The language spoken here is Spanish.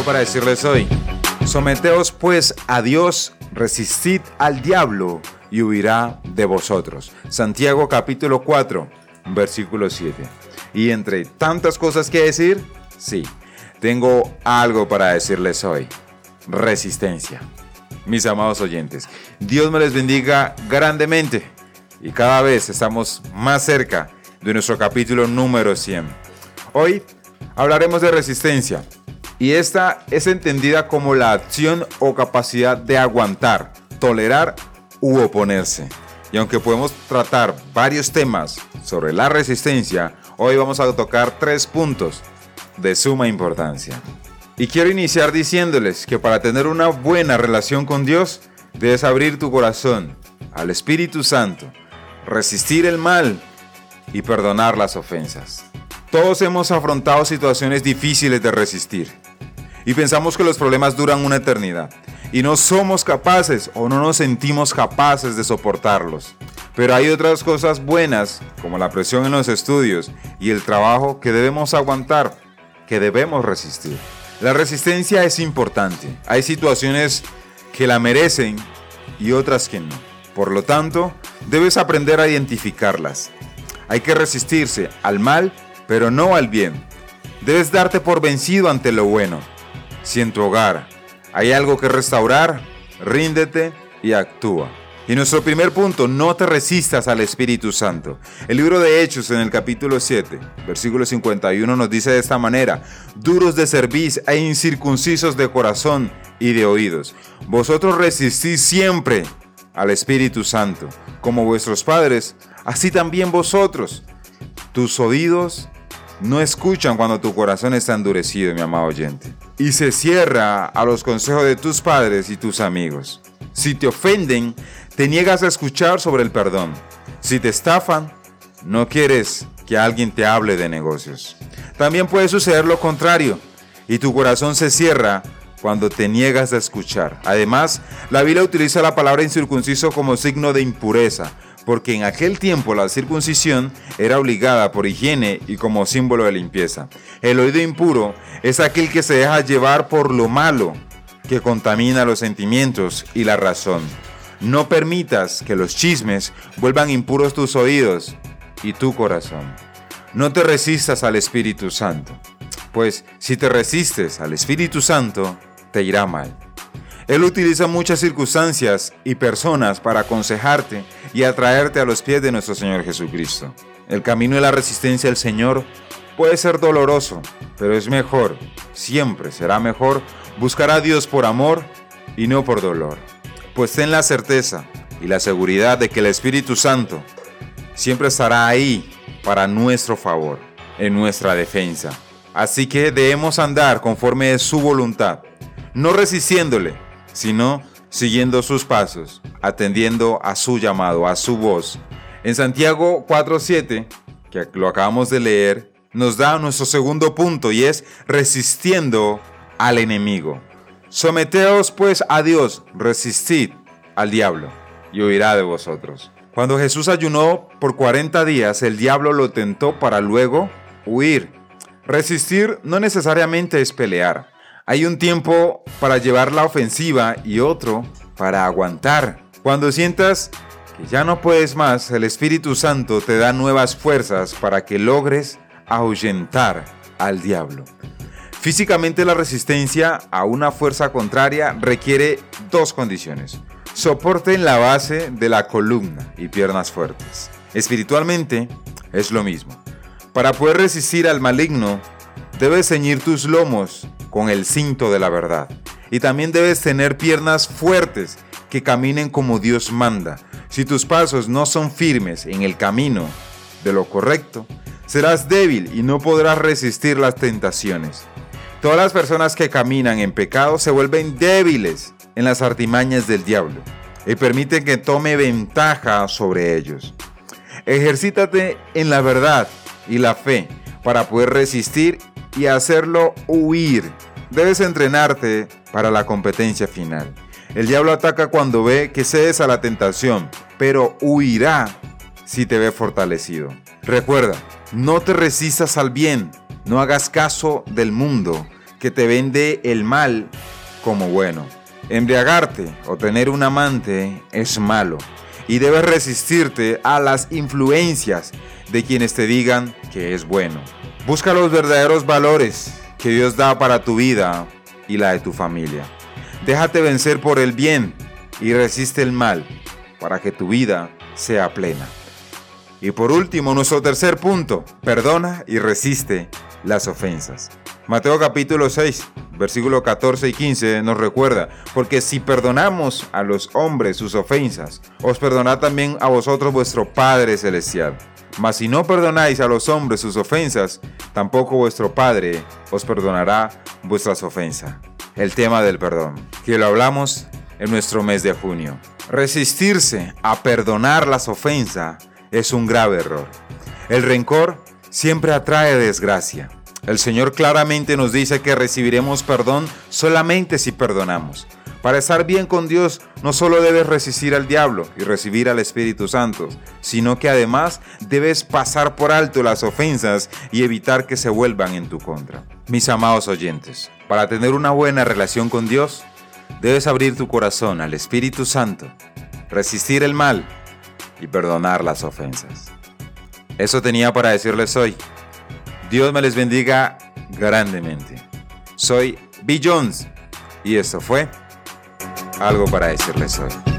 Para decirles hoy. Someteos pues a Dios, resistid al diablo y huirá de vosotros. Santiago capítulo 4, versículo 7. Y entre tantas cosas que decir, sí, tengo algo para decirles hoy. Resistencia. Mis amados oyentes, Dios me les bendiga grandemente y cada vez estamos más cerca de nuestro capítulo número 100. Hoy hablaremos de resistencia y esta es entendida como la acción o capacidad de aguantar, tolerar u oponerse. Y aunque podemos tratar varios temas sobre la resistencia, hoy vamos a tocar tres puntos de suma importancia. Y quiero iniciar diciéndoles que para tener una buena relación con Dios, debes abrir tu corazón al Espíritu Santo, resistir el mal y perdonar las ofensas. Todos hemos afrontado situaciones difíciles de resistir y pensamos que los problemas duran una eternidad y no somos capaces o no nos sentimos capaces de soportarlos. Pero hay otras cosas buenas, como la presión en los estudios y el trabajo que debemos aguantar, que debemos resistir. La resistencia es importante. Hay situaciones que la merecen y otras que no. Por lo tanto, debes aprender a identificarlas. Hay que resistirse al mal, pero no al bien. Debes darte por vencido ante lo bueno. Si en tu hogar hay algo que restaurar, ríndete y actúa. Y nuestro primer punto, no te resistas al Espíritu Santo. El libro de Hechos en el capítulo 7, versículo 51 nos dice de esta manera, duros de cerviz e incircuncisos de corazón y de oídos. Vosotros resistís siempre al Espíritu Santo, como vuestros padres, así también vosotros. Tus oídos no escuchan cuando tu corazón está endurecido, mi amado oyente. Y se cierra a los consejos de tus padres y tus amigos. Si te ofenden, te niegas a escuchar sobre el perdón. Si te estafan, no quieres que alguien te hable de negocios. También puede suceder lo contrario, y tu corazón se cierra cuando te niegas a escuchar. Además, la Biblia utiliza la palabra incircunciso como signo de impureza, porque en aquel tiempo la circuncisión era obligada por higiene y como símbolo de limpieza. El oído impuro es aquel que se deja llevar por lo malo, que contamina los sentimientos y la razón. No permitas que los chismes vuelvan impuros tus oídos y tu corazón. No te resistas al Espíritu Santo, pues si te resistes al Espíritu Santo, te irá mal. Él utiliza muchas circunstancias y personas para aconsejarte y atraerte a los pies de nuestro Señor Jesucristo. El camino de la resistencia al Señor puede ser doloroso, pero es mejor, siempre será mejor buscar a Dios por amor y no por dolor. Pues ten la certeza y la seguridad de que el Espíritu Santo siempre estará ahí para nuestro favor, en nuestra defensa. Así que debemos andar conforme de su voluntad no resistiéndole, sino siguiendo sus pasos, atendiendo a su llamado, a su voz. En Santiago 4.7, que lo acabamos de leer, nos da nuestro segundo punto y es resistiendo al enemigo. Someteos pues a Dios, resistid al diablo y huirá de vosotros. Cuando Jesús ayunó por 40 días, el diablo lo tentó para luego huir. Resistir no necesariamente es pelear. Hay un tiempo para llevar la ofensiva y otro para aguantar. Cuando sientas que ya no puedes más, el Espíritu Santo te da nuevas fuerzas para que logres ahuyentar al diablo. Físicamente la resistencia a una fuerza contraria requiere dos condiciones. Soporte en la base de la columna y piernas fuertes. Espiritualmente es lo mismo. Para poder resistir al maligno, debes ceñir tus lomos con el cinto de la verdad. Y también debes tener piernas fuertes que caminen como Dios manda. Si tus pasos no son firmes en el camino de lo correcto, serás débil y no podrás resistir las tentaciones. Todas las personas que caminan en pecado se vuelven débiles en las artimañas del diablo y permiten que tome ventaja sobre ellos. Ejercítate en la verdad y la fe para poder resistir y hacerlo huir. Debes entrenarte para la competencia final. El diablo ataca cuando ve que cedes a la tentación, pero huirá si te ve fortalecido. Recuerda, no te resistas al bien, no hagas caso del mundo, que te vende el mal como bueno. Embriagarte o tener un amante es malo y debes resistirte a las influencias de quienes te digan que es bueno. Busca los verdaderos valores que Dios da para tu vida y la de tu familia. Déjate vencer por el bien y resiste el mal para que tu vida sea plena. Y por último, nuestro tercer punto, perdona y resiste las ofensas. Mateo capítulo 6, versículo 14 y 15 nos recuerda, porque si perdonamos a los hombres sus ofensas, os perdonará también a vosotros vuestro Padre Celestial. Mas si no perdonáis a los hombres sus ofensas, tampoco vuestro Padre os perdonará vuestras ofensas. El tema del perdón, que lo hablamos en nuestro mes de junio. Resistirse a perdonar las ofensas es un grave error. El rencor siempre atrae desgracia. El Señor claramente nos dice que recibiremos perdón solamente si perdonamos. Para estar bien con Dios no solo debes resistir al diablo y recibir al Espíritu Santo, sino que además debes pasar por alto las ofensas y evitar que se vuelvan en tu contra. Mis amados oyentes, para tener una buena relación con Dios, debes abrir tu corazón al Espíritu Santo, resistir el mal y perdonar las ofensas. Eso tenía para decirles hoy. Dios me les bendiga grandemente. Soy B. Jones y esto fue algo para decirles hoy.